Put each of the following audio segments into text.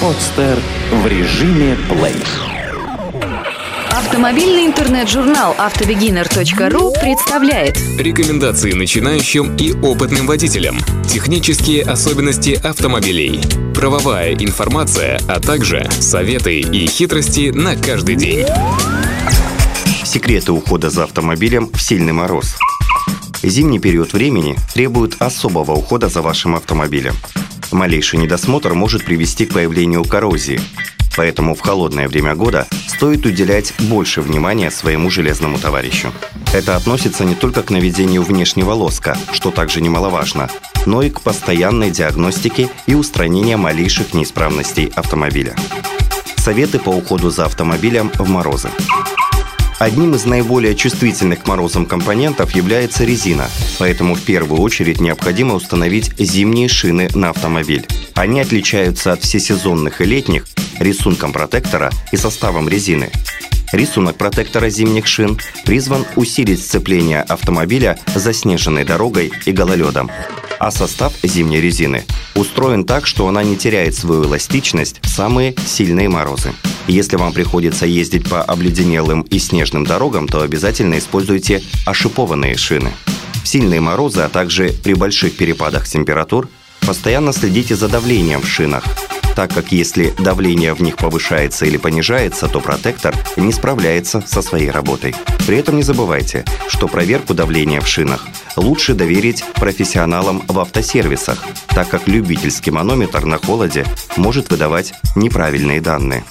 Подстер в режиме плей. Автомобильный интернет-журнал автобегинер.ру представляет Рекомендации начинающим и опытным водителям. Технические особенности автомобилей. Правовая информация, а также советы и хитрости на каждый день. Секреты ухода за автомобилем в сильный мороз. Зимний период времени требует особого ухода за вашим автомобилем. Малейший недосмотр может привести к появлению коррозии, Поэтому в холодное время года стоит уделять больше внимания своему железному товарищу. Это относится не только к наведению внешнего лоска, что также немаловажно, но и к постоянной диагностике и устранению малейших неисправностей автомобиля. Советы по уходу за автомобилем в морозы. Одним из наиболее чувствительных к морозам компонентов является резина, поэтому в первую очередь необходимо установить зимние шины на автомобиль. Они отличаются от всесезонных и летних рисунком протектора и составом резины. Рисунок протектора зимних шин призван усилить сцепление автомобиля заснеженной дорогой и гололедом. А состав зимней резины устроен так, что она не теряет свою эластичность в самые сильные морозы. Если вам приходится ездить по обледенелым и снежным дорогам, то обязательно используйте ошипованные шины. В сильные морозы, а также при больших перепадах температур, постоянно следите за давлением в шинах, так как если давление в них повышается или понижается, то протектор не справляется со своей работой. При этом не забывайте, что проверку давления в шинах лучше доверить профессионалам в автосервисах, так как любительский манометр на холоде может выдавать неправильные данные.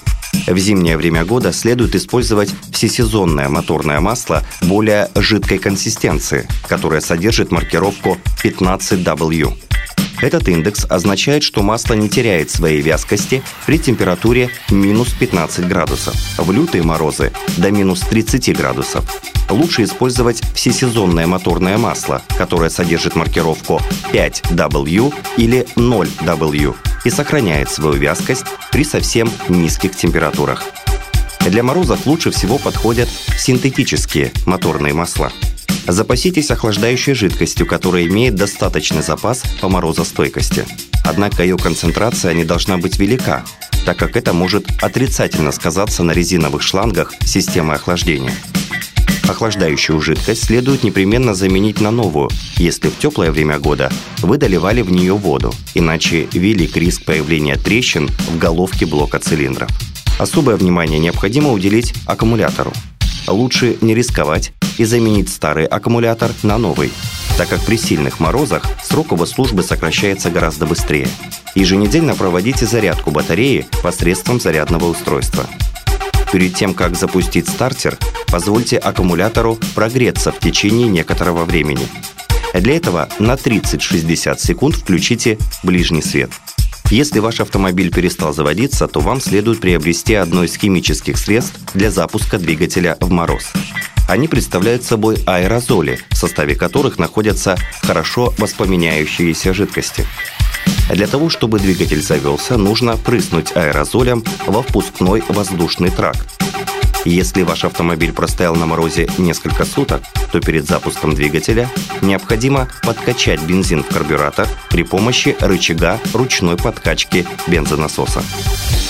В зимнее время года следует использовать всесезонное моторное масло более жидкой консистенции, которое содержит маркировку 15W. Этот индекс означает, что масло не теряет своей вязкости при температуре минус 15 градусов. В лютые морозы до минус 30 градусов. Лучше использовать всесезонное моторное масло, которое содержит маркировку 5W или 0W и сохраняет свою вязкость при совсем низких температурах. Для морозов лучше всего подходят синтетические моторные масла. Запаситесь охлаждающей жидкостью, которая имеет достаточный запас по морозостойкости. Однако ее концентрация не должна быть велика, так как это может отрицательно сказаться на резиновых шлангах системы охлаждения. Охлаждающую жидкость следует непременно заменить на новую, если в теплое время года вы доливали в нее воду, иначе велик риск появления трещин в головке блока цилиндров. Особое внимание необходимо уделить аккумулятору. Лучше не рисковать и заменить старый аккумулятор на новый, так как при сильных морозах срок его службы сокращается гораздо быстрее. Еженедельно проводите зарядку батареи посредством зарядного устройства. Перед тем, как запустить стартер, позвольте аккумулятору прогреться в течение некоторого времени. Для этого на 30-60 секунд включите ближний свет. Если ваш автомобиль перестал заводиться, то вам следует приобрести одно из химических средств для запуска двигателя в мороз. Они представляют собой аэрозоли, в составе которых находятся хорошо воспламеняющиеся жидкости. Для того, чтобы двигатель завелся, нужно прыснуть аэрозолем во впускной воздушный тракт. Если ваш автомобиль простоял на морозе несколько суток, то перед запуском двигателя необходимо подкачать бензин в карбюратор при помощи рычага ручной подкачки бензонасоса.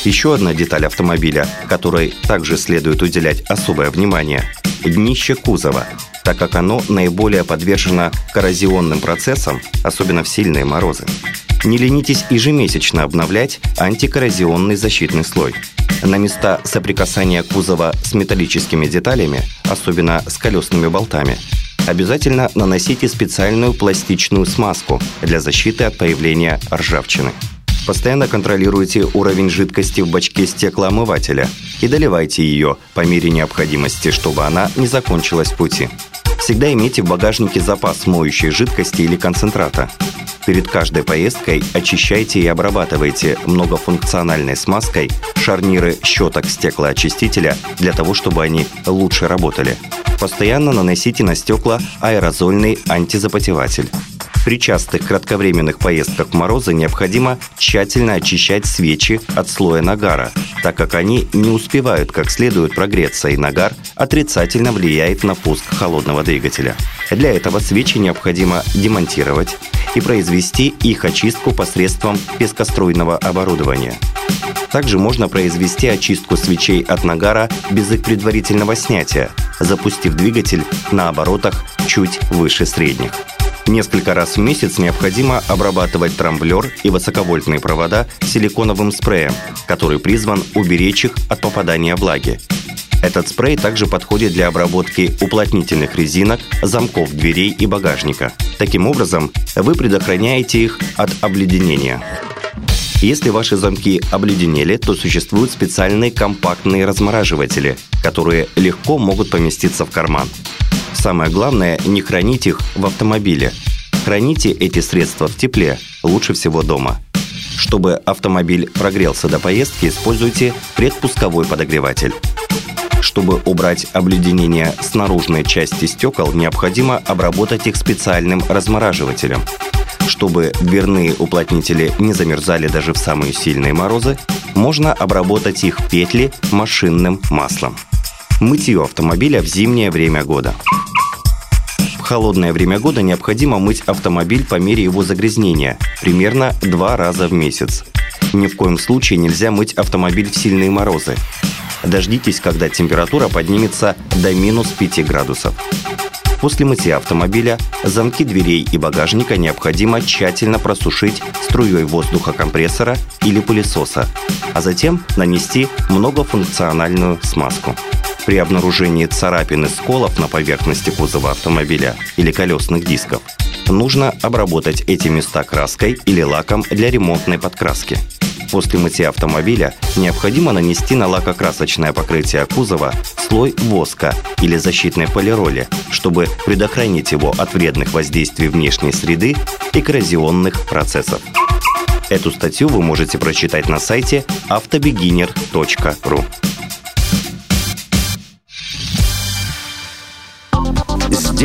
Еще одна деталь автомобиля, которой также следует уделять особое внимание – днище кузова, так как оно наиболее подвержено коррозионным процессам, особенно в сильные морозы. Не ленитесь ежемесячно обновлять антикоррозионный защитный слой. На места соприкасания кузова с металлическими деталями, особенно с колесными болтами, обязательно наносите специальную пластичную смазку для защиты от появления ржавчины. Постоянно контролируйте уровень жидкости в бачке стеклоомывателя и доливайте ее по мере необходимости, чтобы она не закончилась в пути. Всегда имейте в багажнике запас моющей жидкости или концентрата. Перед каждой поездкой очищайте и обрабатывайте многофункциональной смазкой шарниры щеток стеклоочистителя для того, чтобы они лучше работали. Постоянно наносите на стекла аэрозольный антизапотеватель. При частых кратковременных поездках в морозы необходимо тщательно очищать свечи от слоя нагара, так как они не успевают как следует прогреться, и нагар отрицательно влияет на пуск холодного двигателя. Для этого свечи необходимо демонтировать и произвести их очистку посредством пескоструйного оборудования. Также можно произвести очистку свечей от нагара без их предварительного снятия, запустив двигатель на оборотах чуть выше средних. Несколько раз в месяц необходимо обрабатывать трамблер и высоковольтные провода силиконовым спреем, который призван уберечь их от попадания влаги. Этот спрей также подходит для обработки уплотнительных резинок, замков дверей и багажника. Таким образом, вы предохраняете их от обледенения. Если ваши замки обледенели, то существуют специальные компактные размораживатели, которые легко могут поместиться в карман. Самое главное – не хранить их в автомобиле. Храните эти средства в тепле, лучше всего дома. Чтобы автомобиль прогрелся до поездки, используйте предпусковой подогреватель. Чтобы убрать обледенение с наружной части стекол, необходимо обработать их специальным размораживателем. Чтобы дверные уплотнители не замерзали даже в самые сильные морозы, можно обработать их петли машинным маслом. Мытье автомобиля в зимнее время года. В холодное время года необходимо мыть автомобиль по мере его загрязнения, примерно два раза в месяц. Ни в коем случае нельзя мыть автомобиль в сильные морозы. Дождитесь, когда температура поднимется до минус 5 градусов. После мытья автомобиля замки дверей и багажника необходимо тщательно просушить струей воздуха компрессора или пылесоса, а затем нанести многофункциональную смазку. При обнаружении царапин и сколов на поверхности кузова автомобиля или колесных дисков нужно обработать эти места краской или лаком для ремонтной подкраски. После мытья автомобиля необходимо нанести на лакокрасочное покрытие кузова слой воска или защитной полироли, чтобы предохранить его от вредных воздействий внешней среды и коррозионных процессов. Эту статью вы можете прочитать на сайте автобегинер.ру.